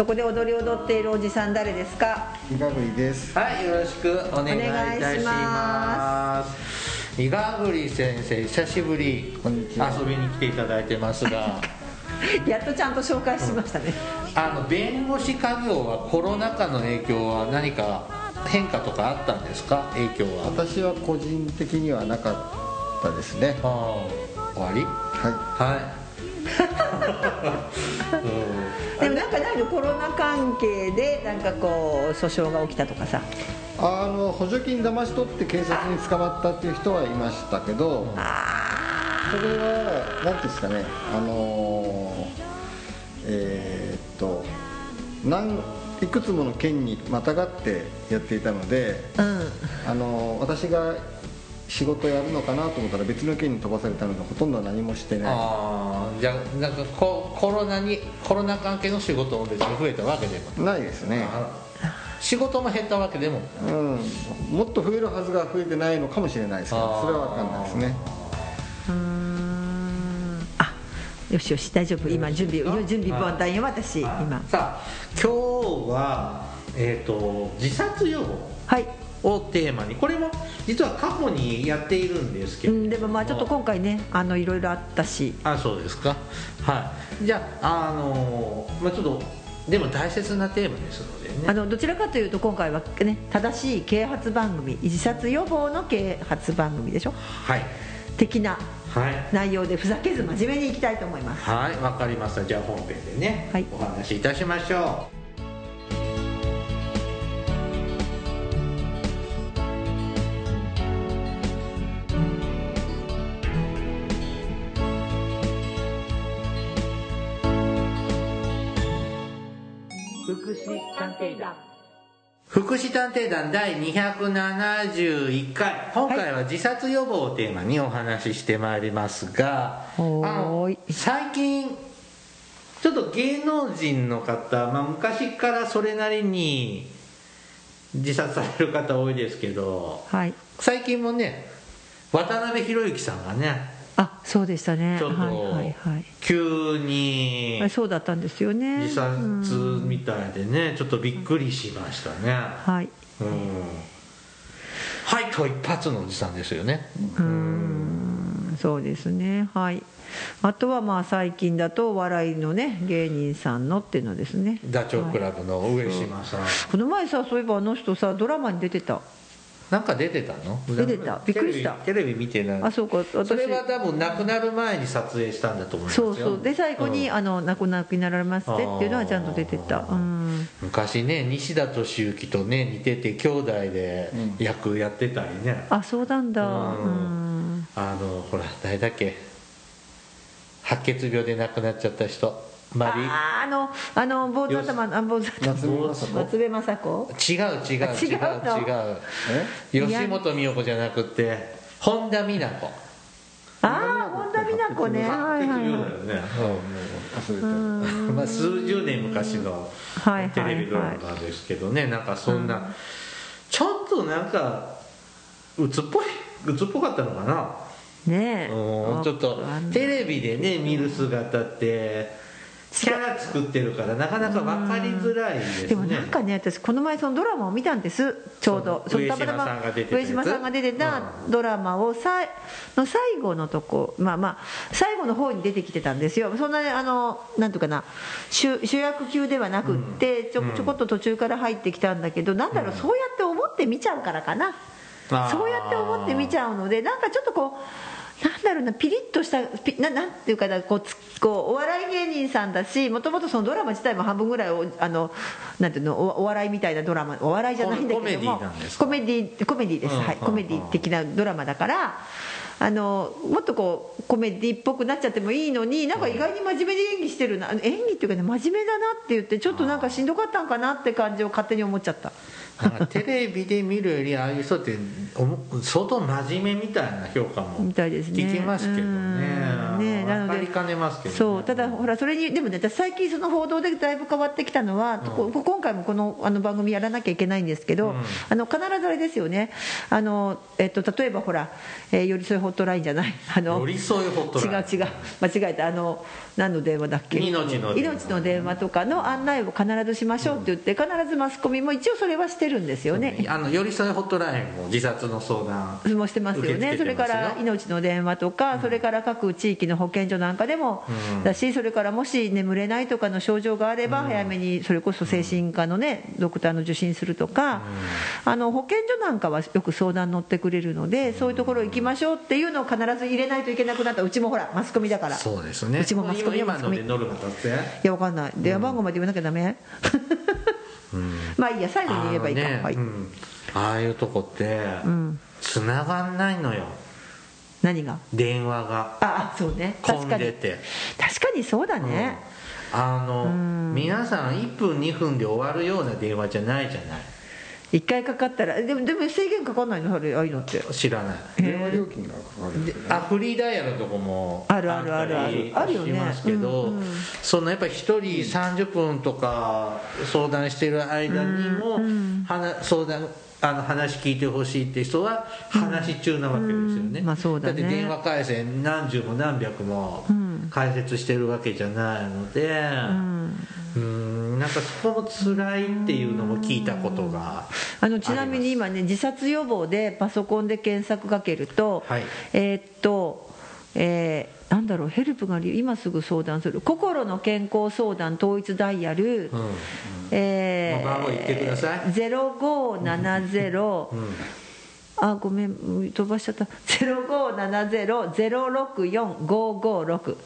そこで踊り踊っているおじさん誰ですか？いかぐりです。はい、よろしくお願いいたします。伊賀栗先生、久しぶりこんにちは遊びに来ていただいてますが、やっとちゃんと紹介しましたね、あの弁護士家業はコロナ禍の影響は何か変化とかあったんですか？影響は。私は個人的にはなかったですね。終わり？ははい。うん。でもなんかないのコロナ関係でなんかこう訴訟が起きたとかさ。い。あの補助金騙し取って警察に捕まったっていう人はいましたけど、あそれは何ていうんですかね、あのえーっと何いくつもの県にまたがってやっていたので、あうん。あの私が仕事やるのかなと思ったら別の県に飛ばされたのでほとんど何もしてない。じゃあなんかココロナにコロナ関係の仕事も別に増えたわけでも。ないですね。仕事も減ったわけでも。うん、もっと増えるはずが増えてないのかもしれないですけどそれは分かんないですね。うーん。あよしよし大丈夫。今準備準備万端よ私今。さあ今日はえっ、と自殺予防。はいをテーマに。これも実は過去にやっているんですけど。も、んでもまあちょっと今回ねあのいろいろあったし。あそうですか。はい。じゃああのまあちょっとでも大切なテーマですのでね。あのどちらかというと今回はね正しい啓発番組自殺予防の啓発番組でしょ？はい。的なはい。内容でふざけず真面目にいきたいと思います。はい。わかりました。じゃあ本編でね、はい。お話しいたしましょ福祉探偵団。う福祉探偵団第271回。今回は自殺予防をテーマにお話ししてまいりますが、あおの最近ちょっと芸能人の方、まあ、昔からそれなりに自殺される方多いですけどはい。最近もね渡辺裕之さんがねあそうでしたね。ちょっとはいはいはい。急にそうだったんですよね。自殺うんみたいでねちょっとびっくりしましたね。はい。うん。はい今日一発のおじさんですよね。うん。そうですね。はい。あとはまあ最近だとお笑いのね芸人さんのっていうのですね。ダチョウ倶楽部の上島さん、この前さそういえばあの人さドラマに出てたなんか出てたの？出てた。びっくりした。テレビ見てない。あそうか。私。それは多分亡くなる前に撮影したんだと思いますよ。そうそう。で最後に、うん。あの亡くなくなられますってっていうのはちゃんと出てた。うん。昔ね西田敏行とね似てて兄弟で役やってたりね、あそうなんだ。うん。うん。あのほら誰だっけ？白血病で亡くなっちゃった人マリあーあのあの坊主頭のあ坊主頭。松部雅子？違う違う違う違う吉本美代子じゃなくて本田美奈子。ああ本田美奈子ね。はいはい。はいまあ数十年昔のはいはいテレビドラマですけどね。なんかそんなちょっとなんか鬱っぽい鬱っぽかったのかな。ねえ。うんちょっとテレビでね見る姿ってキャラ作ってるからなかなか分かりづらいですね。でもなんかね私この前そのドラマを見たんです。ちょうどそうのたまたま上島さんが出てたドラマをさいの最後のとこまあまあ最後の方に出てきてたんですよ。そんなねあのなんていうかな主主役級ではなくってちょちょこっと途中から入ってきたんだけどなんだろうそうやって思って見ちゃうからかな。そうやって思って見ちゃうのでなんかちょっとこうなんだろうなピリッとしたピななんていうかなこうつこうお笑い芸人さんだしもともとそのドラマ自体も半分ぐらいおあのなんていうのおお笑いみたいなドラマお笑いじゃないんだけどもコメディコメディコメディです、うんはい、うんコメディ的なドラマだからあのもっとこうコメディっぽくなっちゃってもいいのになんか意外に真面目に演技してるな。演技っていうかね真面目だなって言ってちょっとなんかしんどかったんかなって感じを勝手に思っちゃった。テレビで見るよりああいう人って相当真面目みたいな評価も聞きますけどね。うん。ねなので分かねますけど、ね、そう。ただほらそれにでもね私最近その報道でだいぶ変わってきたのは、こ今回もこのあの番組やらなきゃいけないんですけど、うん。あの必ずあれですよね。あの、えっと、例えばほら、えー寄り添いホットラインじゃない。あの寄り添いホットライン。違う違う。間違えた。あの何の電話だっけ？命の電話。命の電話とかの案内を必ずしましょうって言って必ずマスコミも一応それはしてるんですよね。あの寄り添いホットラインも自殺の相談。もしてますよね。それから命の電話とか、それから各地域の保健所なんかでもうん。だし、それからもし眠れないとかの症状があれば、早めにそれこそ精神科のね、ドクターの受診するとか、あの保健所なんかはよく相談乗ってくれるので、そういうところ行きましょうっていうのを必ず入れないといけなくなった、うちもほら、マスコミだから。そうですね。うちもマスコミ。今マスコミ今のでノルマ達成いや、わかんない、電話番号まで言わなきゃダメ、まあいいや、最後に言えばいいか、はいあのねう、ん。ああいうとこってん。繋がんないのよ。何が？電話が。ああ、そうね、確混かに、んでて。確かに。そうだね。あのん。皆さん1分2分で終わるような電話じゃないじゃない一回かかったらでもでも制限かかんないのあれああいうのって。知らない。電話料金がかかるね。あフリーダイヤルのとこもあるあるある。あるあるよねしますけど、うんうん。そのやっぱり1人30分とか相談してる間にも、うん。話相談あの話聞いてほしいって人は話中なわけですよね、うん。まあそうだね。って電話回線何十も何百もうん。解説してるわけじゃないのでうん。うん。なんかそこも辛いっていうのも聞いたことがあのちなみに今ね自殺予防でパソコンで検索かけると、はい。えーっとえーなんだろうヘルプがり今すぐ相談する。心の健康相談統一ダイヤル、うんえーまあ番号言ってください。0570、うんあごめん飛ばしちゃった。0570-064-556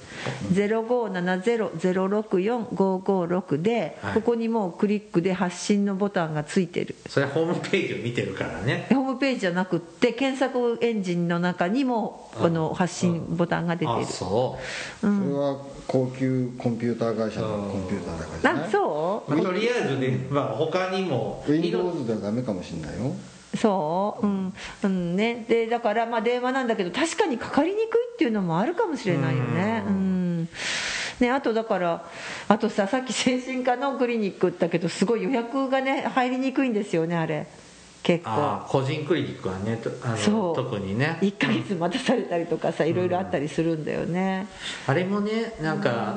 0570-064-556で、はい。ここにもうクリックで発信のボタンがついてる。それはホームページを見てるからね。ホームページじゃなくって検索エンジンの中にもあの発信ボタンが出てあるそそれは高級コンピューター会社のコンピューターだから。じゃないあそう。う、まあ、とりあえずね、まあ、他にも。Windows ではダメかもしれないよそううん、うんね、でだからまあ電話なんだけど確かにかかりにくいっていうのもあるかもしれないよね。ううん。ね、あとだからあとささっき精神科のクリニックだけどすごい予約がね入りにくいんですよねあれ。結構。個人クリニックはねとあのそう。特にね。1ヶ月待たされたりとかさいろいろあったりするんだよね。あれもねなんか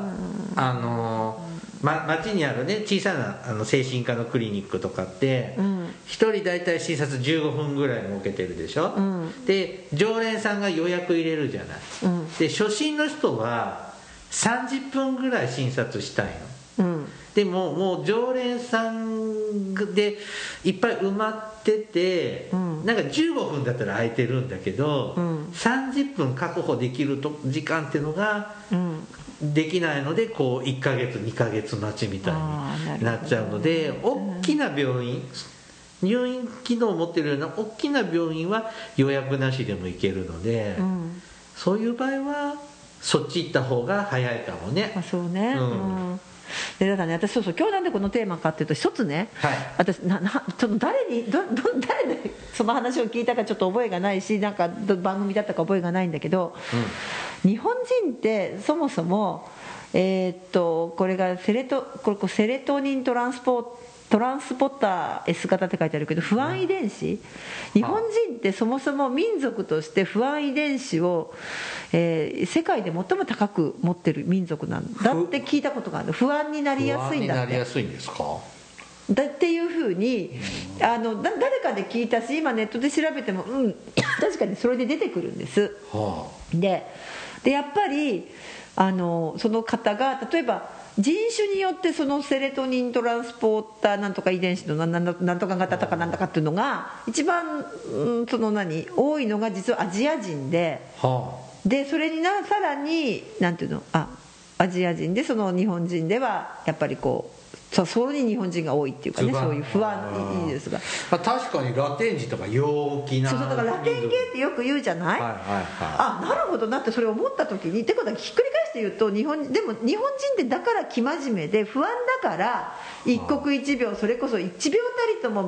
あのま、町にあるね小さなあの精神科のクリニックとかってうん。一、人大体診察15分ぐらい設けてるでしょ、うん。で常連さんが予約入れるじゃない、うん。で初診の人は30分ぐらい診察したいの。うん。でももう常連さんでいっぱい埋まってて、うん。なんか15分だったら空いてるんだけど、うん。30分確保できると時間っていうのがうんできないのでこう1ヶ月2ヶ月待ちみたいになっちゃうので大きな病院入院機能を持ってるような大きな病院は予約なしでも行けるので、うん。そういう場合はそっち行った方が早いかもね。あそうね。ううんん、でだからね私そうそう今日なんでこのテーマかっていうと一つね、はい。私ななちょっと誰にどど誰でその話を聞いたかちょっと覚えがないしなんかど番組だったか覚えがないんだけど、日本人ってそもそもえーっとこれがセレトこれセレトニントランスポートランスポッター S 型って書いてあるけど不安遺伝子、日本人ってそもそも民族として不安遺伝子を、えー世界で最も高く持ってる民族なんだって聞いたことがある不安になりやすいんだって。不安になりやすいんですか？だっていうふうにあのだ誰かで聞いたし今ネットで調べてもうん 確かにそれで出てくるんです。はででやっぱりあのその方が例えば人種によってそのセレトニントランスポーターなんとか遺伝子のなんなんなんとか型とかなんとかっていうのが一番、うん、その何多いのが実はアジア人であ。はでそれになさらになんていうのあアジア人でその日本人ではやっぱりこうそうそうに日本人が多いっていうかねそういう不安いいですが。あ確かにラテン人とか陽気なそうそうだからラテン系ってよく言うじゃない、はいはいはい。あなるほどなってそれ思った時にってことはひっくり返して言うと日本でも日本人ってだから生真面目で不安だから一刻一秒それこそ1秒たりとも、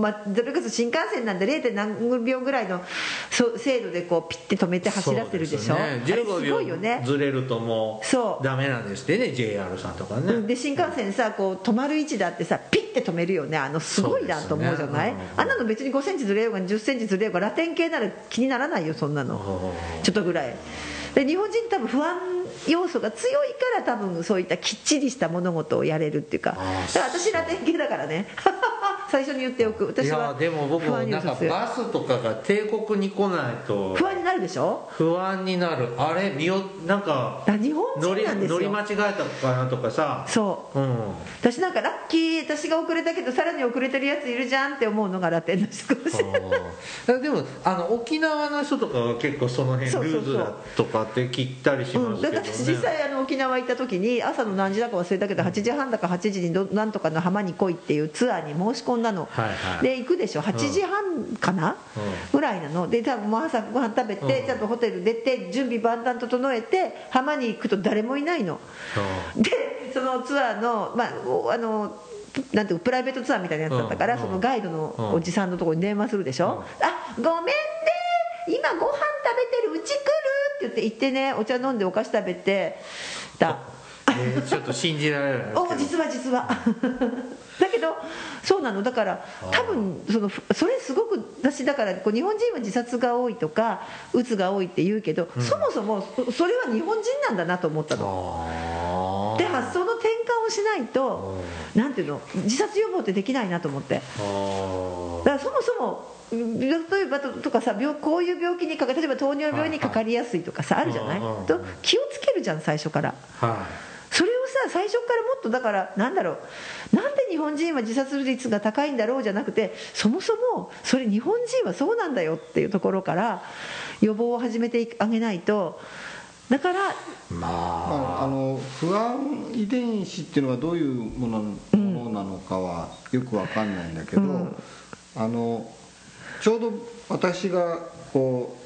まあ、それこそ新幹線なんで 0. 何秒ぐらいのそ精度でこうピッて止めて走らせるでしょ？そうですね。15すごいよね。秒ずれるともそう。うダメなんですってね JR さんとかね、うんで新幹線さこう止まる位置だってさピッて止めるよね。あのすごいなと思うじゃない、ね。あんなの別に5センチずれようが1 0センチずれようがラテン系なら気にならないよそんなの。ちょっとぐらい。で日本人多分不安要素が強いから多分そういったきっちりした物事をやれるっていうか。だから私ラテン系だからね最初に言っておく。い私はやでも僕不もなんかバスとかが帝国に来ないと。不安になるでしょ？不安になる。あれ見よなんか日本乗り人なんですよ。乗り間違えたかなとかさ。そう。うん。私なんかラッキー私が遅れたけどさらに遅れてるやついるじゃんって思うのがラテンの人かもしれない。あー。でもあの沖縄の人とかは結構その辺ルーズだとかって聞いたりしうん、ますけどね、だから私実際あの沖縄行った時に朝の何時だか忘れたけど8時半だか8時にどなんとかの浜に来いっていうツアーに申し込んだの、はいはい。で行くでしょ？8時半かな、ぐらいなの。で多分朝ご飯食べて、うん。ちゃんとホテル出て準備万端整えて浜に行くと誰もいないの。でそのツアーのまあおあのなんていうかプライベートツアーみたいなやつだったから、うん。そのガイドのおじさんのところに電話するでしょ、あごめんね今ご飯食べてるうち来るって言って行ってね。お茶飲んでお菓子食べてた。えーちょっと信じられない お実は実はだけどそうなの。だから多分そのそれすごく私だからこう日本人は自殺が多いとかうつが多いって言うけど、そもそもそそれは日本人なんだなと思ったの。で発想の転換をしないとなんていうの自殺予防ってできないなと思って。だからそもそもうん例えばととかさ病こういう病気にかか例えば糖尿病にかかりやすいとかさあるじゃない？うんうんうんと気をつけるじゃん最初から。はそれをさ最初からもっとだからなんだろうなんで日本人は自殺率が高いんだろうじゃなくてそもそもそれ日本人はそうなんだよっていうところから予防を始めてあげないとだからいままあ、あの不安遺伝子っていうのはどういうもの,、ものなのかはよくわかんないんだけど、うん。あのちょうど私がこ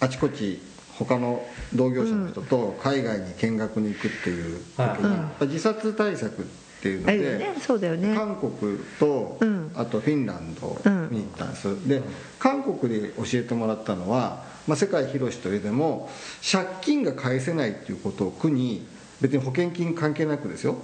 うあちこち他の同業者の人と海外に見学に行くっていう時に、自殺対策っていうので、韓国と、うん。あとフィンランドに行ったんです、で韓国で教えてもらったのは、まあ、世界広しといえども借金が返せないっていうことを苦に別に保険金関係なくですよ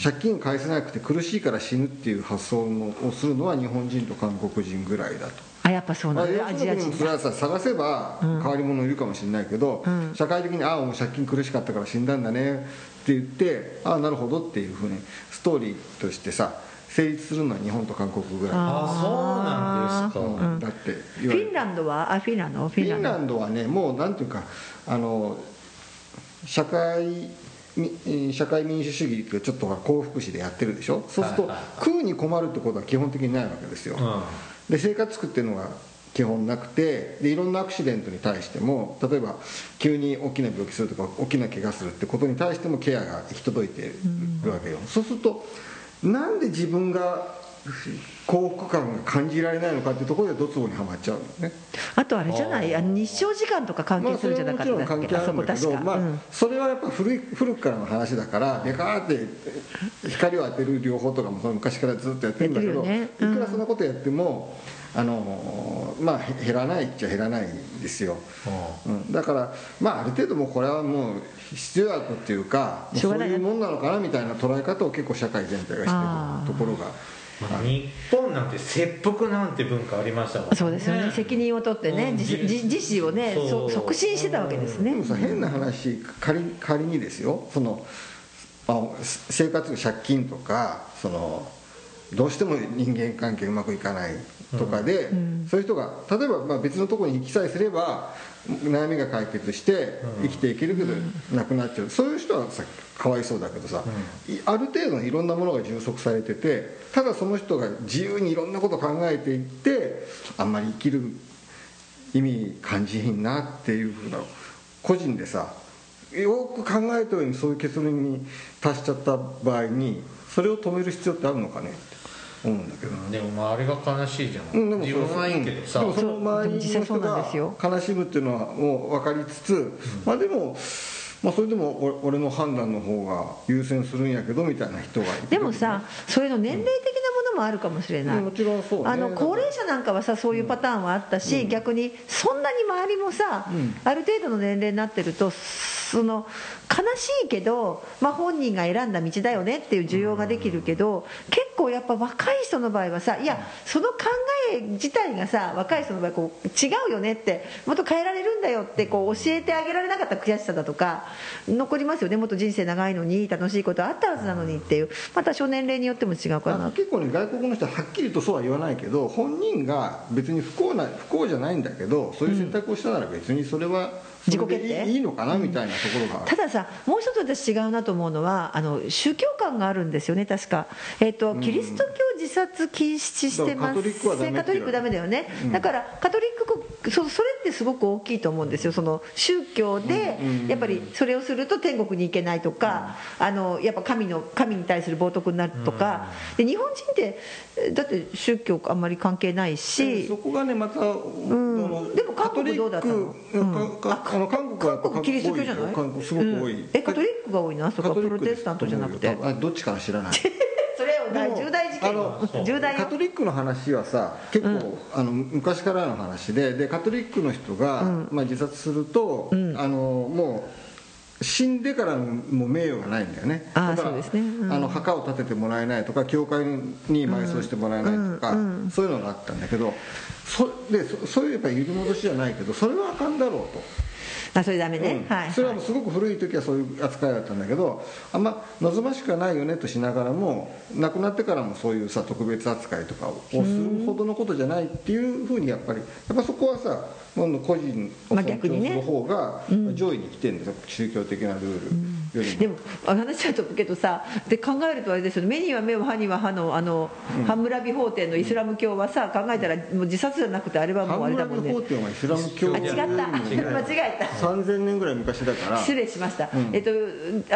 借金返せなくて苦しいから死ぬっていう発想のをするのは日本人と韓国人ぐらいだと。あやっぱそうまあ、なんだ。要するにアジア人それはさ探せば変わり者いるかもしれないけど、うん。社会的に「ああもう借金苦しかったから死んだんだね」って言って「ああなるほど」っていうふうにストーリーとしてさ成立するのは日本と韓国ぐらい。あそうなんですか。うん。だってフィンランドは？あフィンランド？フフィンラィンドはねもうなんていうかあの社会社会民主主義ってちょっと幸福史でやってるでしょ？そうすると食うに困るってことは基本的にないわけですよ、うん。で生活苦っていうのが基本なくてでいろんなアクシデントに対しても例えば急に大きな病気するとか大きな怪我するってことに対してもケアが行き届いてるわけよ、そうするとなんで自分が幸福感が感じられないのかっていうところでドツボにはまっちゃうのね。あとあれじゃない？あの日照時間とか関係するんじゃなかったっけ関係あまあうん。それはやっぱ古い古くからの話だからでかーって光を当てる療法とかもその昔からずっとやってるんだけど、ね。うん。いくらそんなことやってもあのまあへ減らないっちゃ減らないんですよ、うん、だからまあある程度もうこれはもう必要悪っていうかそういいうもんなのかなみたいな捉え方を結構社会全体がしてるところがまあ日本なんて切腹なんて文化ありましたもんね。そうですよね。責任を取ってねうん。自自自死をね促進してたわけですね。でもさ変な話仮仮にですよ。そのあ生活借金とかそのどうしても人間関係うまくいかないとかで、そういう人が例えばまあ別のところに行きさえすれば悩みが解決して生きていけるけどなくなっちゃう。そういう人はさかわいそうだけどさ、いある程度のいろんなものが充足されててただその人が自由にいろんなことを考えていってあんまり生きる意味感じひんなっていうふうな個人でさよく考えた上にそういう結論に達しちゃった場合にそれを止める必要ってあるのかね？思うん。だけど、でもまああれが悲しいじゃん、うんでも自分はいいけどさ、でもその周りの人が悲しむっていうのはもう分かりつつ、まあでもまあそれでも俺俺の判断の方が優先するんやけどみたいな人がいるでもさそれの年齢的なものもあるかもしれない、もちろんそうね。あの高齢者なんかはさそういうパターンはあったし、逆にそんなに周りもさ、うん。ある程度の年齢になってるとその悲しいけど、まあ、本人が選んだ道だよねっていう需要ができるけど、結構やっぱ若い人の場合はさいやその考え自体がさ若い人の場合こう違うよねってもっと変えられるんだよってこう教えてあげられなかった悔しさだとか残りますよね。もっと人生長いのに楽しいことあったはずなのにっていう。また少年齢によっても違うかなあ結構ね外国の人ははっきりとそうは言わないけど本人が別に不幸な不幸じゃないんだけどそういう選択をしたなら別にそれは自己決定？いいのかなみたいなところが。あるたださもう一つ私違うなと思うのはあの宗教観があるんですよね確か、えーとキリスト教自殺禁止してます。だからカトリックはダメだよね、だからカトリックそそれってすごく大きいと思うんですよ。その宗教でうんやっぱりそれをすると天国に行けないとか、あのやっぱ神の神に対する冒涜になるとか、で日本人ってだって宗教あんまり関係ないし、そこがねまた、あのでも韓国どうだったの？カトリックかかあの韓国はやっぱ韓国キリスト教じゃない？韓国すごく多い、うん。えカトリックが多いのあそこはプロテスタントじゃなくて。あどっちかは知らない。それを大重大事あの件 重大よ。カトリックの話はさ結構、あの昔からの話ででカトリックの人が、まあ、自殺すると、あのもう死んでからのもう名誉がないんだよね。だからそうですね。うん。あの墓を建ててもらえないとか教会に埋葬してもらえないとか、そういうのがあったんだけどそでそそういうやっぱり揺り戻しじゃないけどそれはあかんだろうと。あそれダメね、うん。はいそれはもうすごく古い時はそういう扱いだったんだけどあんま望ましくはないよねとしながらも亡くなってからもそういうさ特別扱いとかをするほどのことじゃないっていうふうにやっぱりやっぱそこはさ個人をまあ尊重す逆にねる方が上位に来てるんですよ、宗教的なルール。よりも。でもあ話は飛ぶけどさで考えるとあれですよね。目には目を歯には歯のあの、ハンムラビ法典のイスラム教はさ考えたらもう自殺じゃなくてあれはもうあれだもんね。ハンムラビ法典はイスラム教。あ違った。間違えた。3000年ぐらい昔だから。失礼しました、えっと、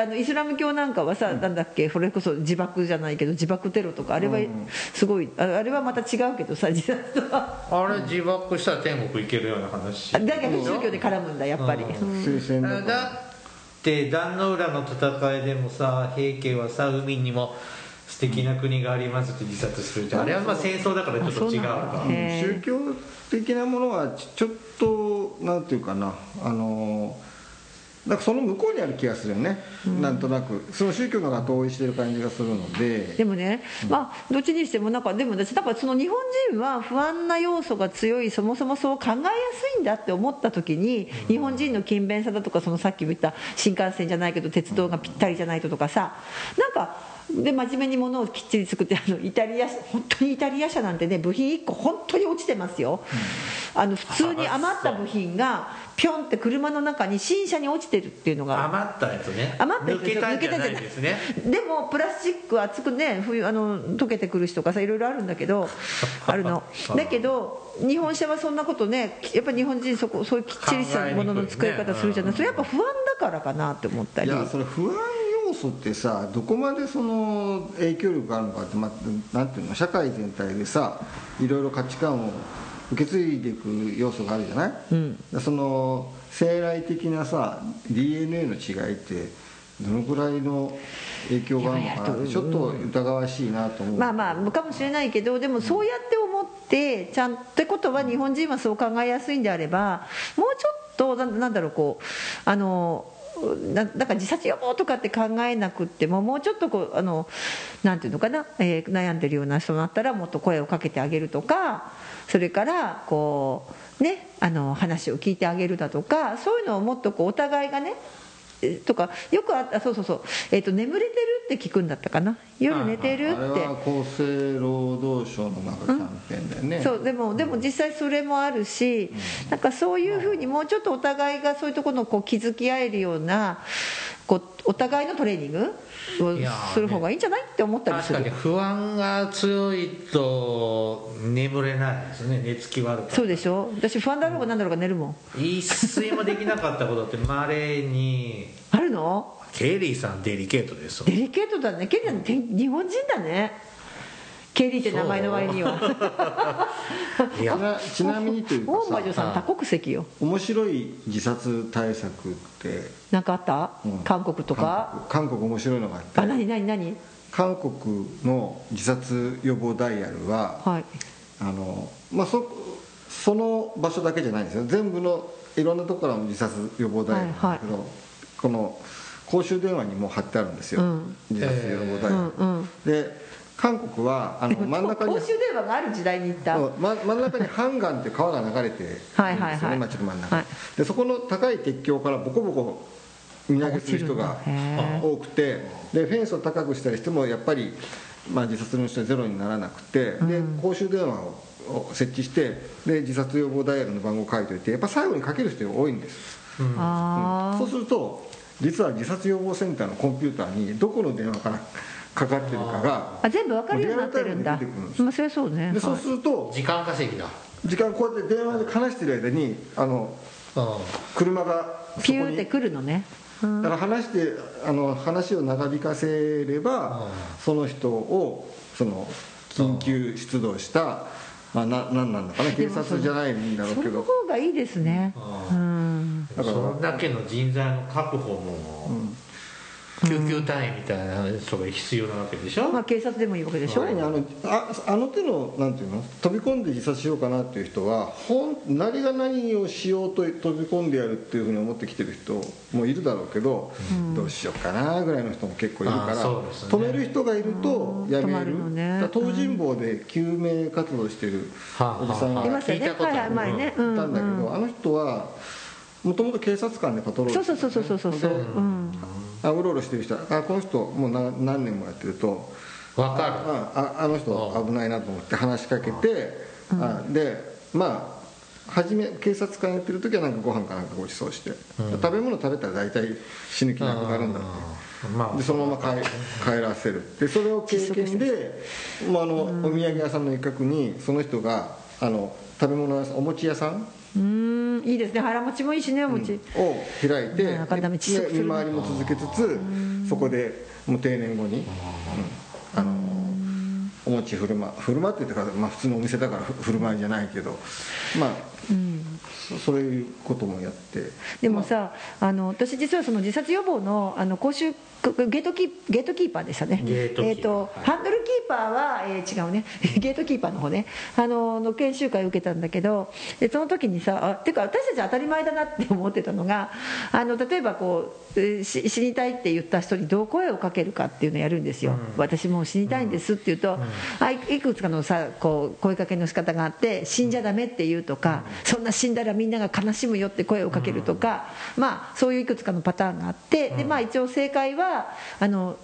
あのイスラム教なんかはさ、なんだっけ？それこそ自爆じゃないけど自爆テロとかあれはすごいああれはまた違うけどさ自殺とは。あれ自爆したら天国行けるような話。だけど宗教で絡むんだやっぱり、うん。だって壇ノ浦の戦いでもさ平家はさ海にも素敵な国がありますって自殺するじゃん。あれはまあ戦争だからちょっと違うか。宗教的なものはちちょっとなんていうかな。あのだからその向こうにある気がするよね、なんとなく。その宗教の方が同意してる感じがするので。でもね、まあどっちにしてもなんかでも私だからその日本人は不安な要素が強いそもそもそう考えやすいんだって思った時に日本人の勤勉さだとかそのさっきも言った新幹線じゃないけど鉄道がぴったりじゃないととかさなんかで真面目に物をきっちり作ってあのイタリア本当にイタリア車なんてね部品1個本当に落ちてますよ、あの普通に余った部品がピョンって車の中に新車に落ちてるっていうのが。余ったやつね。余ったやつ。抜けたんじゃないですね。でもプラスチック熱くね冬あの溶けてくるしとかさいろいろあるんだけど あるの。だけど日本車はそんなことねやっぱり日本人そこそういうきっちりしたものの作り方するじゃない、それやっぱ不安だからかなって思ったり。いやそれ不安要素ってさどこまでその影響力があるのかって、まあ、なんていうの社会全体でさいろいろ価値観を受け継いでいく要素があるじゃない、その生来的なさ DNA の違いってどのくらいの影響があるのかな？ちょっと疑わしいなと思う、まあまあかもしれないけどでもそうやって思ってちゃんってことは日本人はそう考えやすいんであればもうちょっとなんなんだろうこうあのななんか自殺予防とかって考えなくってももうちょっとこうあのなんていうのかな、えー悩んでるような人だったらもっと声をかけてあげるとかそれからこうねあの話を聞いてあげるだとかそういうのをもっとこうお互いがねえとかよくあったそうそうそう、えー、と眠れてるって聞くんだったかな。夜寝てるあれって。は厚生労働省のなんかキャンペーンだよね、そうでもでも実際それもあるしなんかそういうふうにもうちょっとお互いがそういうところのこう気づき合えるようなこうお互いのトレーニングをする方がいいんじゃないって思ったりする。確かに不安が強いと眠れないですね。寝つき悪かったそうでしょ？私不安だろうが何だろうが寝るもん。一睡もできなかったことってまれにるの？ケリーさんデリケートですデリケートだね。ケリーさん日本人だねケリーって名前の割には。いや。ちなみにというか大魔女ささん多国籍よ。面白い自殺対策って。なんかあった、うん。韓国とか？韓国。面白いのがあって。あ何何何？韓国の自殺予防ダイヤルははい。あの、まあ、そその場所だけじゃないんですよ。全部のいろんなところからも自殺予防ダイヤルなんだけど、この公衆電話にも貼ってあるんですよ、うん。自殺予防ダイヤル、うんうん。で韓国はあの真ん中に公衆電話がある時代に行った。そうま真ん中にハンガンって川が流れてるんですよねはいはいはい。町の真ん中、はい。でそこの高い鉄橋からボコボコ見投げする人が多くてでフェンスを高くしたりしてもやっぱり、まあ、自殺の人はゼロにならなくて、で公衆電話をを設置してで自殺予防ダイヤルの番号を書いておいてやっぱ最後にかける人が多いんです、ああそうすると実は自殺予防センターのコンピューターにどこの電話からかかってるかがあ全部わかるようになってるんだ。まあそれはそうね。でそうはいすると時間稼ぎだ。時間こうやって電話で話してる間にあのう車がピューってくるのね。うんだから話してあの話を長引かせれば、うん。その人をその緊急出動した、まあ、ななんなんだかな警察じゃないんだろうそのけど方がいいですね。ううん。んそんだけの人材の確保も、救急隊員みたいな人が必要なわけでしょ、まあ警察でもいいわけでしょ？特にあのああの手のなんていうの？飛び込んで自殺しようかなっていう人はほん何が何をしようと飛び込んでやるっていうふうに思ってきてる人もいるだろうけど、どうしようかなぐらいの人も結構いるから、ね。止める人がいるとや止まめる東尋坊で救命活動してるはあおじさんがはあいましたね。聞いたことある。はいはい前ね。いたんだけど、うんあの人はもともと警察官でパトロールそうそうそうそうそうそうでう。ん。あうろうろしてる人。はあこの人もう何何年もやってると。わかあああの人危ないなと思って話しかけて、あでまあ初め警察官やってる時はなんかご飯かなんかご馳走して、食べ物食べたら大体死ぬ気なくなるんだって。うん。まあ。でそのまま帰帰らせる。でそれを経験で、まあ、あのお土産屋さんの一角にその人があの食べ物屋さんお餅屋さんうんいいですね。腹持ちもいいしねお餅。を開いて、うん赤玉で窒息する見回りも続けつつそこでもう定年後に、うん。あのお餅振る舞う。振る舞ってってか、まあ、普通のお店だからふ振る舞いじゃないけど。まあ、そそういうこともやって。でもさあの私実はその自殺予防のあの講習ゲートキーゲートキーパーでしたね。ゲートキーパー。えーとはい。ハンドルキーパーは、えー違うね。ゲートキーパーの方ね。あのの研修会を受けたんだけどでその時にさあてか私たち当たり前だなって思ってたのがあの例えばこうえーし死にたいって言った人にどう声をかけるかっていうのをやるんですよ、私もう死にたいんですって言うと、あいいくつかのさこう声かけの仕方があって死んじゃダメって言うとか、そんな死んだらみんなが悲しむよって声をかけるとか、まあそういういくつかのパターンがあって、でまあ一応正解はあの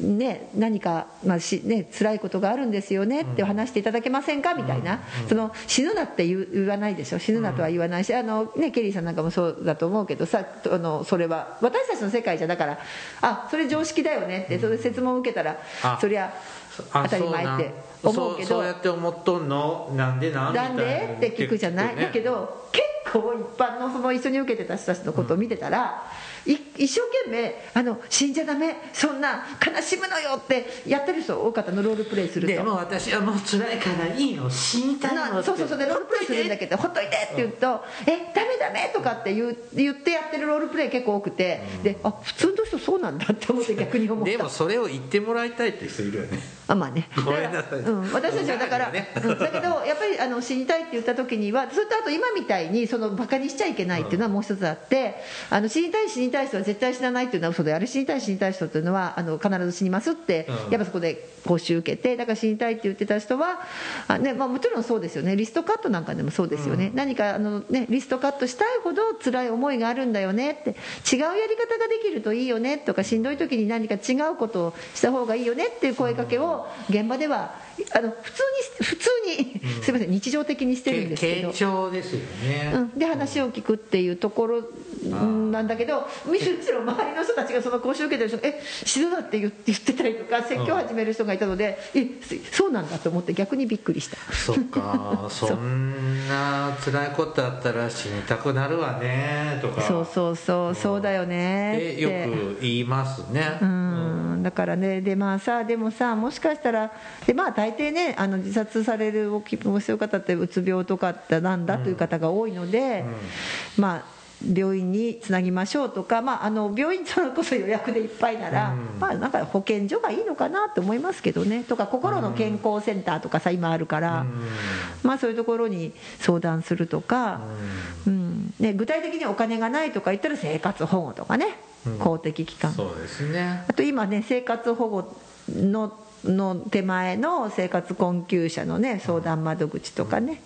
ね、何か、まあしね辛いことがあるんですよねって話していただけませんか？みたいな、その死ぬなって言わないでしょ？死ぬなとは言わないし、あのね、ケリーさんなんかもそうだと思うけどさあのそれは私たちの世界じゃだからあそれ常識だよねってそれ説問を受けたらあ。そりゃあ当たり前ってそう思うけど。そうやって思っとんの？なんでなん？ないんで？なって聞くじゃない、ね。だけど結構一般のその一緒に受けてた人たちのことを見てたら、い一生懸命あの死んじゃダメそんな悲しむのよってやってる人多かったのロールプレイすると。でも私はもう辛いからいいの。死にたいのなそうそうそうでロールプレイするんだけど「ほっといて」って言うと「えダメダメ」とかって言う言ってやってるロールプレイ結構多くて、であ普通の人そうなんだって思って逆に思った。でもそれを言ってもらいたいって人いるよねあまあね。ごめんなさい。うん、私たちはだから、ね。うんだけどやっぱりあの死にたいって言った時にはそれとあと今みたいにそのバカにしちゃいけないっていうのはもう一つあってあの死にたい死にたい人は絶対死なないっていうのは嘘であれ死にたい死にたい人っていうのはあの必ず死にますって、うん。やっぱそこで講習受けてだから死にたいって言ってた人はあ、ねまあ、もちろんそうですよね。リストカットなんかでもそうですよね、何かあの、ね、リストカットしたいほど辛い思いがあるんだよねって違うやり方ができるといいよねとかしんどい時に何か違うことをした方がいいよねっていう声かけを現場ではあの普通に普通に、すみません日常的にしてるんですけど。傾。聴ですよね、うん、で話を聞くっていうところなんだけどむしろ周りの人たちがその講習受けてる人が「え死ぬな」って言ってたりとか説教を始める人がいたので「えそうなんだ」と思って逆にびっくりした。そっか。そんな辛いことあったら死にたくなるわねとか。そうそうそうそうだよねって。えよく言いますね。うん。だからねでまあさでもさもしかしたらでまあ大抵ねあの自殺されるお気持ちの方ってうつ病とかってなんだという方が多いので、まあ病院につなぎましょうとか、まあ、あの病院それこそ予約でいっぱいなら、うん。まあ、なんか保健所がいいのかなと思いますけどね。とか心の健康センターとかさ今あるから、うん。まあ、そういうところに相談するとか、うん。ね、具体的にお金がないとか言ったら生活保護とかね、うん。公的機関。そうですね。あと今ね生活保護のの手前の生活困窮者のね相談窓口とかね、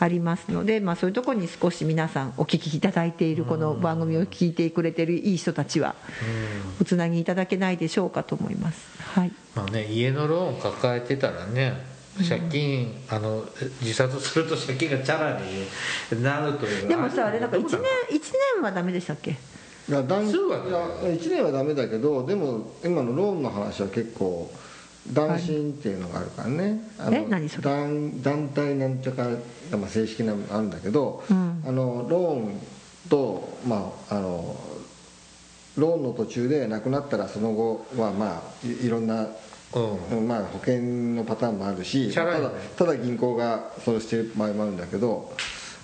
ありますので、まあ、そういうところに少し皆さんお聞きいただいているこの番組を聞いてくれてるいい人たちはおつなぎいただけないでしょうかと思います。はい。まあね家のローン抱えてたらね借金、あの自殺すると借金がチャラになるというでもさあれなんか1年一年はダメでしたっけ？いやだんいや1年はダメだけどでも今のローンの話は結構団身っていうのがあるからね、あのえ何それ？団団体なんちゃか、まあ、正式なのがあるんだけど、うん。あのローンと、まあ、あのローンの途中で亡くなったらその後はまあいいろんなうん。まあ、保険のパターンもあるし、ただただ銀行がそれをしてる場合もあるんだけど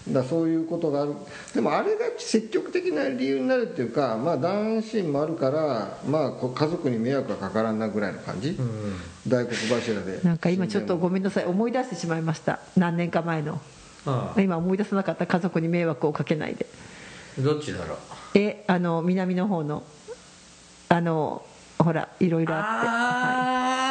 だそういうことがある。でもあれが積極的な理由になるっていうか、まあ、男子もあるから、まあ、こう家族に迷惑がかからんなぐらいの感じ、うん大黒柱で。なんか今ちょっとごめんなさい。思い出してしまいました。何年か前の。あ今思い出さなかった。家族に迷惑をかけないで。あどっちだろう。えあの南の方のあのほらいろいろあって。ああ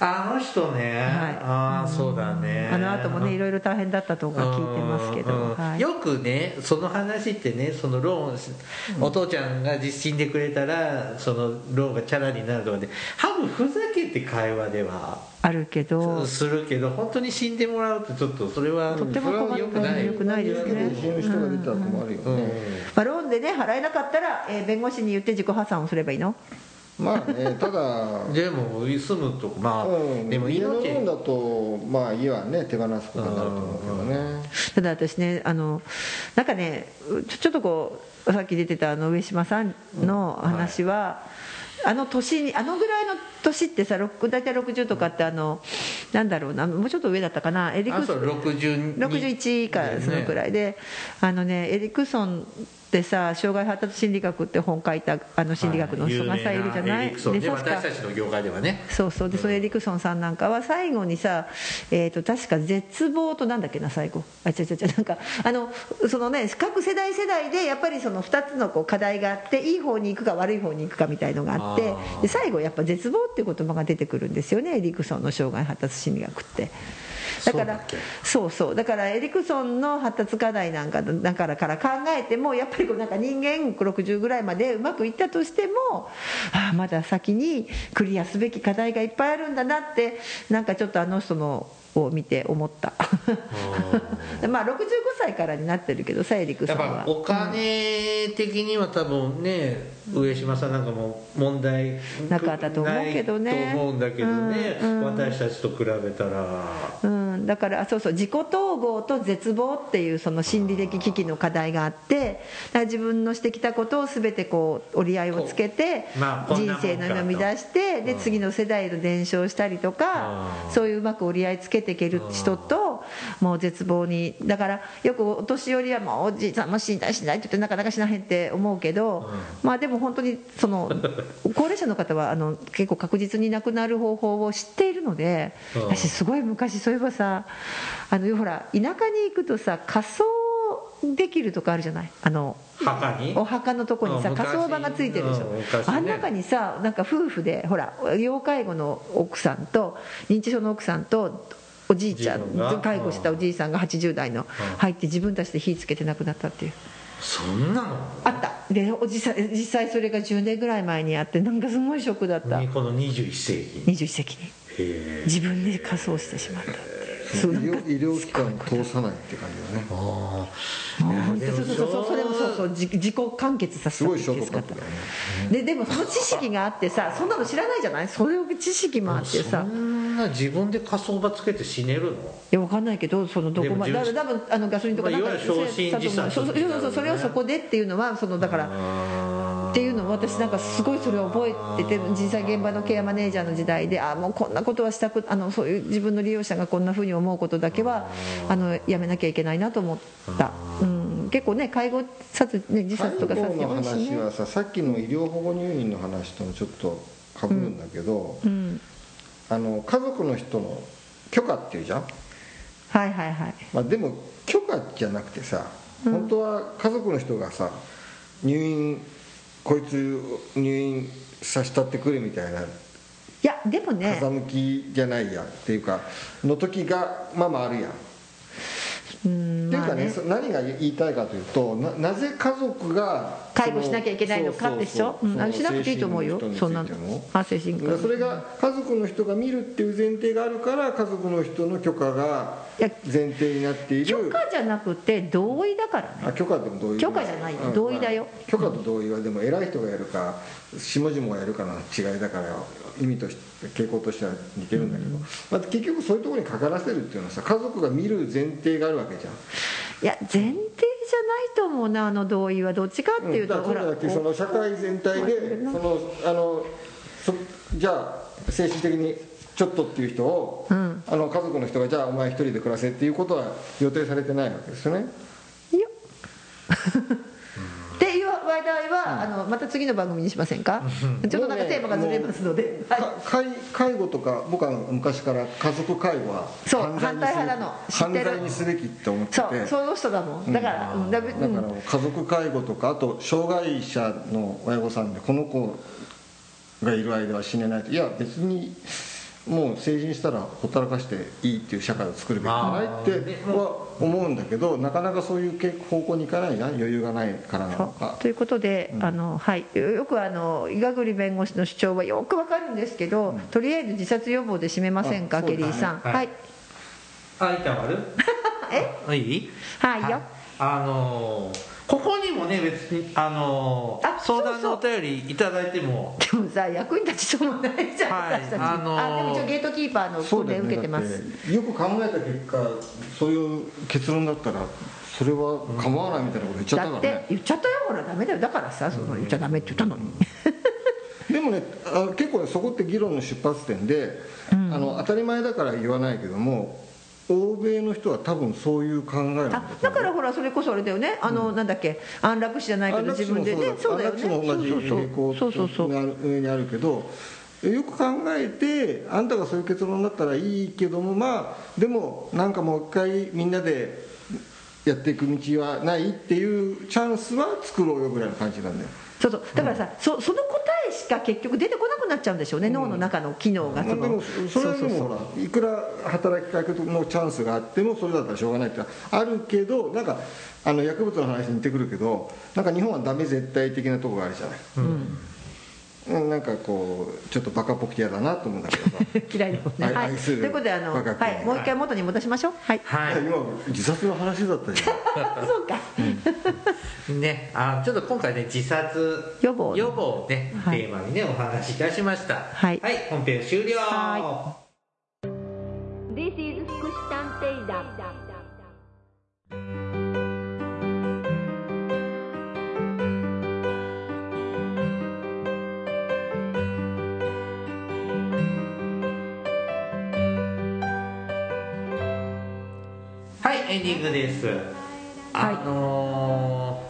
あの人ね、はい。ああそうだね。あの後もねいろいろ大変だったとか聞いてますけど、うん。うんはい、よくねその話ってねそのローン、お父ちゃんが実死んでくれたらそのローンがチャラになるとかで多分ふざけて会話では。あるけど。するけど本当に死んでもらうとちょっとそれはとっても困った。それは良くない。良くないですね。死ぬ人が出たら困るようん。ね、まあ、ローンでね払えなかったら、えー弁護士に言って自己破産をすればいいの？まあねただ でも住むとこまあ、うん、でも家のロ命ーンだとまあ家はね手放すことになると思うけどね。ただ私ねあのなんかねちょちょっとこうさっき出てたあの上島さんの話は、あの年にあのぐらいの年ってさ大体60とかってあのなんだろうなもうちょっと上だったかなエリクあそう62 61かそのくらいで、あのねエリクソンってさ障害発達心理学って本書いたあの心理学の人がさ、い、るじゃない？エリクソンね。で私たちの業界ではね。そうそう。でそのエリクソンさんなんかは最後にさ、えー、と確か絶望となんだっけな最後。あ違う違う違う。なんかあのそのね各世代世代でやっぱりその2つのこう課題があっていい方に行くか悪い方に行くかみたいのがあってで最後やっぱ絶望っていう言葉が出てくるんですよねエリクソンの障害発達心理学って。だからそうそうだからエリクソンの発達課題なんかだからから考えてもやっぱりこうなんか人間60ぐらいまでうまくいったとしてもああまだ先にクリアすべき課題がいっぱいあるんだなってなんかちょっとあの人のを見て思った。まあ65歳からになってるけどさエリクソンは。やっぱお金的には多分ね上島さんなんかも問題なかったと思うけどね。ないと思うんだけどね、うんうん。私たちと比べたら。うん、だからあそうそう自己統合と絶望っていうその心理的危機の課題があって自分のしてきたことを全てこう折り合いをつけてまあ人生の生み出してでうん。次の世代へと伝承したりとかそういううまく折り合いつけていける人ともう絶望にだからよくお年寄りはもうおじいさんも死んだ死んだって言ってなかなか死なへんって思うけどまあでも本当にその 高齢者の方はあの結構確実に亡くなる方法を知っているのでうん。私すごい昔そういえばさあのほら田舎に行くとさ仮装できるとかあるじゃない？あの墓に？お墓のとこにさうん火葬場がついてるでしょ、ね。あん中にさなんか夫婦でほら要介護の奥さんと認知症の奥さんとおじいちゃん介護したおじいさんが80代の入って自分たちで火つけて亡くなったっていうそんなの？あった。でおじさん実際それが10年ぐらい前にあってなんかすごいショックだった。にこの21世紀21世紀に。へ自分で仮装してしまった医療医療機関を通さないって感じだね。あ本当そうそうそうそうそれもそうそう。自自己完結させたすごいショートかったカットだよね。ででもその知識があってさそんなの知らないじゃない？それを知識もあってさ。そんな自分で火葬場つけて死ねるの？いやわかんないけどそのどこまででもだから多分あのガソリンとかなんかまあいわゆる焼身自殺そうそうそうそうそれをそこでっていうのはそのだからっていうのを私なんかすごいそれを覚えてて実際現場のケアマネージャーの時代であもうこんなことはしたくあのそういう自分の利用者がこんなふうに思うことだけはあのやめなきゃいけないなと思った、うん、結構ね介護殺、ね、自殺とか殺人多いしね話はささっきの医療保護入院の話ともちょっとかぶるんだけど、うん。あの家族の人の許可っていうじゃん、はいはいはい。まあ、でも許可じゃなくてさ、本当は家族の人がさ入院こいつ入院させたってくれみたいな。いやでもね。風向きじゃないやっていうかの時がまあまああるやん。うんっていうかね,、何が言いたいかというとななぜ家族が介護しなきゃいけないのかでしょ？そうしなくていいと思うよ。そんなの。精神科。それが家族の人が見るっていう前提があるから家族の人の許可が前提になっている。許可じゃなくて同意だからね。あ許可でも同意。許可じゃないよ。うん。同意だよ。まあ許可と同意はでも偉い人がやるか下々がやるかの違いだから意味として傾向としては似てるんだけど、まあ、結局そういうところにかからせるっていうのはさ家族が見る前提があるわけじゃん。いや前提じゃないと思うなあの同意は。どっちかっていうと、だからそうじゃなくてその社会全体でそのあのそじゃあ精神的にちょっとっていう人を、うん。あの家族の人がじゃあお前一人で暮らせっていうことは予定されてないわけですよね。いやっていう話題は、あのまた次の番組にしませんか？ちょっとなんかテーマがずれますので、はい。か介介護とか僕は昔から家族介護はそう反対派なの。犯る。罪にすべきって思ってて。そうその人だもん。だから、うん。だだから家族介護とかあと障害者の親御さんでこの子がいる間は死ねないと。いや別にもう成人したらほったらかしていいっていう社会を作るべきじゃないっては思うんだけどなかなかそういう方向に行かないな。余裕がないからなのか。ということで、あのはい、よくあの伊賀栗弁護士の主張はよくわかるんですけど、とりあえず自殺予防で締めませんかね。ケリーさん。はい。はい。あいたまる？え？いい？はいよ。あのーここにもね別にあのーあ相談のお便りいただいても。でもさ役に立ちそうもないじゃん、はい私たち。あのー。あでも一応ゲートキーパーの訓練受けてます、だってよく考えた結果そういう結論だったらそれは構わないみたいなこと言っちゃっただってからね、言っちゃったよほらダメだよ。だからさその言っちゃダメって言ったのに。でもねあ結構ねそこって議論の出発点で、あの当たり前だから言わないけども欧米の人は多分そういう考えなんだだからほらそれこそあれだよね。あの、なんだっけ？安楽死じゃないけど自分でね。そうだ。よね安楽死も同じ傾向そうそうそうそう。にある上にあるけどよく考えてあんたがそういう結論だったらいいけどもまあでもなんかもう一回みんなでやっていく道はないっていうチャンスは作ろうよぐらいの感じなんだよそうそう。だからさ、そその答えしか結局出てこなくなっちゃうんでしょうね、脳の中の機能がそのまあでもそれはでもほらいくら働きかけのチャンスがあってもそれだったらしょうがないってあるけどなんかあの薬物の話に似てくるけどなんか日本はダメ絶対的なとこがあるじゃない、うんなんかこうちょっとバカっぽくて嫌だなと思うんだけどさ。嫌いだもんね、はい、ということであの、はい、もう一回元に戻しましょう。はい、はい。今自殺の話だったじゃん。そうか、ね。あちょっと今回ね自殺予防予防をね、はい。テーマにねお話しいたしました。はい。本編終了。は This is 福祉探エンディングです。あのー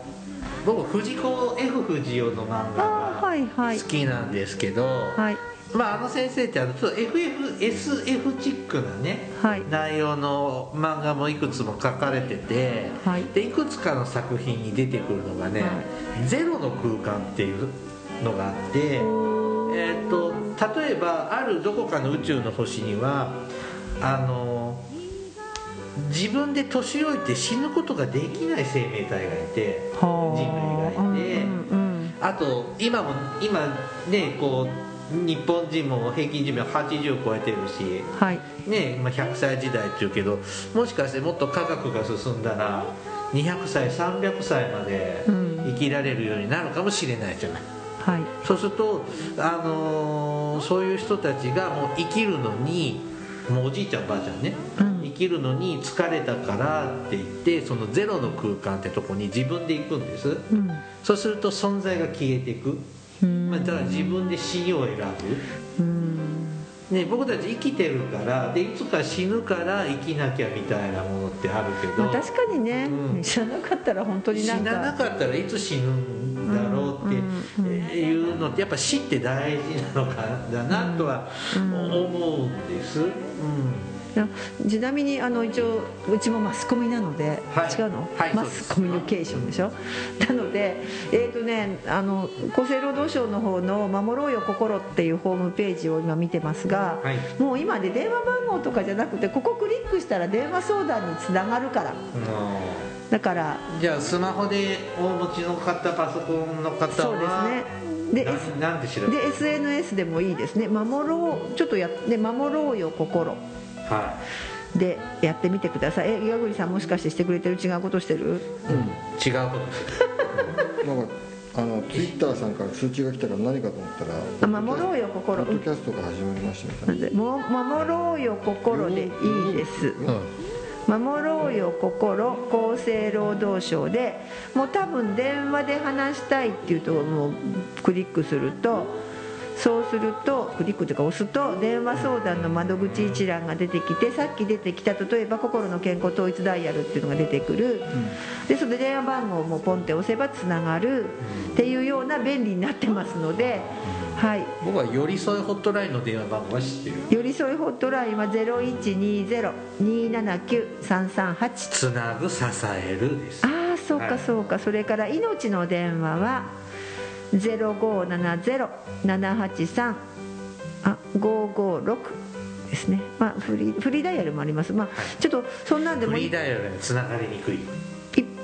僕藤子 F 不二雄の漫画が好きなんですけど、はい。まあ、あの先生ってあのちょっと FFSF チックなね、はい。内容の漫画もいくつも書かれてて、はい。でいくつかの作品に出てくるのがねは「ゼロの空間」っていうのがあって、えー、と例えばあるどこかの宇宙の星にはあの自分で年老いて死ぬことができない生命体がいて人類がいて。あ。と今も今ねこう日本人も平均寿命80超えてるしはい。ねまあ、100歳時代っていうけどもしかしてもっと科学が進んだら200歳300歳までうん。生きられるようになるかもしれないじゃない、はい。そうすると、あのーそういう人たちがもう生きるのにもうおじいちゃんおばあちゃんね、うん。生きるのに疲れたからって言ってそのゼロの空間ってとこに自分で行くんです。うん。そうすると存在が消えていく、うん。まあ、だから自分で死を選ぶ。うん。ね、僕たち生きてるからでいつか死ぬから生きなきゃみたいなものってあるけど、まあ、確かにね、うん。知らなかったら本当に死なんか。ななかったらいつ死ぬんだろうってうんうんうん。いうのってやっぱ死って大事なのかだなとはうん。思うんです、うん。ちなみにあの一応うちもマスコミなので、はい。違うの、はいマスコミュニケーションでしょ？なのでえっ、とねあの厚生労働省の方の「守ろうよ心」っていうホームページを今見てますが、はい。もう今で電話番号とかじゃなくてここクリックしたら電話相談につながるからだからじゃあスマホでお持ちの方パソコンの方はそうですね。でなんで調べで SNS でもいいですね「守ろう」ちょっとやね守ろうよ心」はでやってみてください。え岩栗さんもしかしてしてくれてる？違うことしてる？い、うん、違うこと。で すなんかあのツイッターさんから通知が来たから何かと思ったらあ守ろうよ心。ポッドキャストが始まりましたみたいな。んでも守ろうよ心でいいです守ろうよ心厚生労働省でもう多分電話で話したいっていうともうクリックするとそうするとクリックというか押すと電話相談の窓口一覧が出てきてさっき出てきた例えば心の健康統一ダイヤルっていうのが出てくる、でそれで電話番号もポンって押せばつながるっていうような便利になってますので、はい、僕は寄り添いホットラインの電話番号は知ってる寄り添いホットラインは0120-279-338つなぐ支えるです。ああそうかそうか、それから命の電話は0570-783あ556ですね。まあフリーフリーダイヤルもあります。まあちょっとそんなんでフもいい。リーダイヤルにつながりにくいい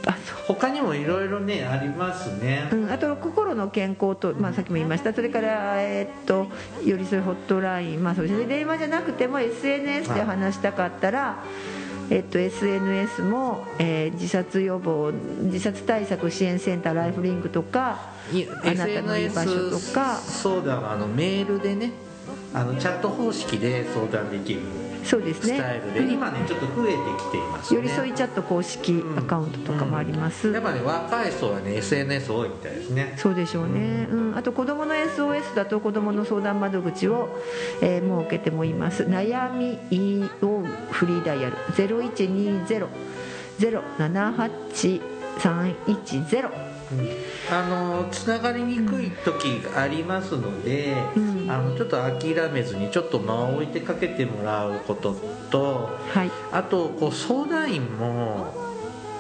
あそう他にもいろいろねありますね。うん、あと心の健康と、まあ、さっきも言いました。それから、えーっと寄り添いホットライン、まあそうですね、電話じゃなくても SNS で話したかったら、えっと、SNS も、えー自殺予防自殺対策支援センターライフリンクとかいあなたの居場所とか。相談はあのメールでねあのチャット方式で相談できるそうですね。スタイルで、うん。今ねちょっと増えてきていますね。寄り添いチャット公式アカウントとかもあります、やっぱね若い人はね SNS 多いみたいですね。そうでしょうね、うん、あと子どもの SOS だと子どもの相談窓口を、えー設けてもいます。悩みをフリーダイヤル。0120-078-310あのつながりにくい時がありますので、うん。あのちょっと諦めずにちょっと間を置いてかけてもらうこととはい、あとこう相談員も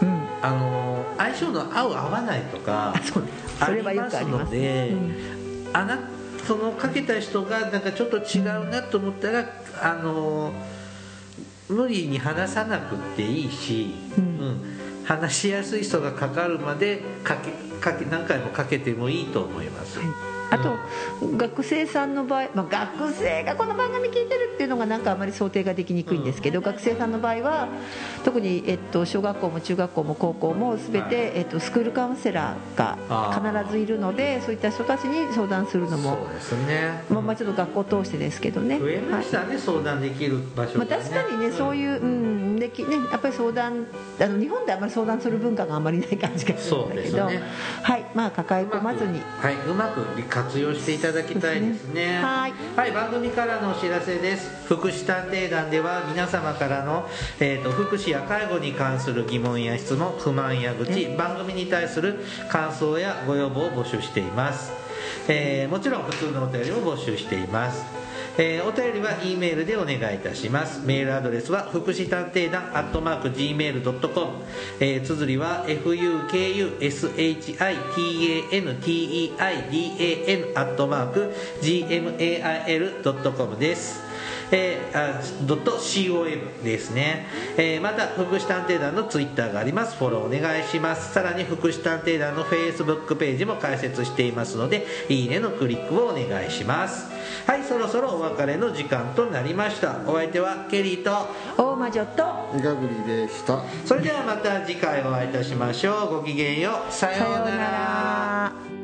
うん、あの相性の合う合わないとかありますので、うん。あなそのかけた人がなんかちょっと違うなと思ったら、あの無理に話さなくていいし、うん話しやすい人がかかるまでかけかけ何回もかけてもいいと思います、はい。あと、学生さんの場合、まあ、学生がこの番組聞いてるっていうのがなんかあまり想定ができにくいんですけど、学生さんの場合は特に、えっと、小学校も中学校も高校も全て、はい。えっと、スクールカウンセラーが必ずいるのでそういった人たちに相談するのもそうですね、まあ、まあちょっと学校通してですけどね。増えましたね、相談できる場所まあ、が、確かにね、そういう、うん、できね、やっぱり相談、あの日本であまり相談する文化があまりない感じがするんだけど。ね。はい、まあ、抱え込まずに。はい、うまく活用していただきたいですね。はいはい、番組からのお知らせです。福祉探偵団では皆様からの、えー、と福祉や介護に関する疑問や質問、不満や愚痴、番組に対する感想やご要望を募集しています。えーもちろん普通のお便りも募集しています。えーお便りは E メールでお願いいたします。メールアドレスは福祉探偵団アットマーク Gmail.com、えー、綴りは fukushitanteidan アットマーク gmail.com です。えー、あドット .com ですね、えーまた福祉探偵団のツイッターがあります。フォローお願いします。さらに福祉探偵団のフェイスブックページも開設していますのでいいねのクリックをお願いします。はいそろそろお別れの時間となりました。お相手はケリーと大魔女といかぐりでした。それではまた次回お会いいたしましょう。ごきげんよう。さようなら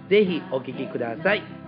ぜひお聴きください。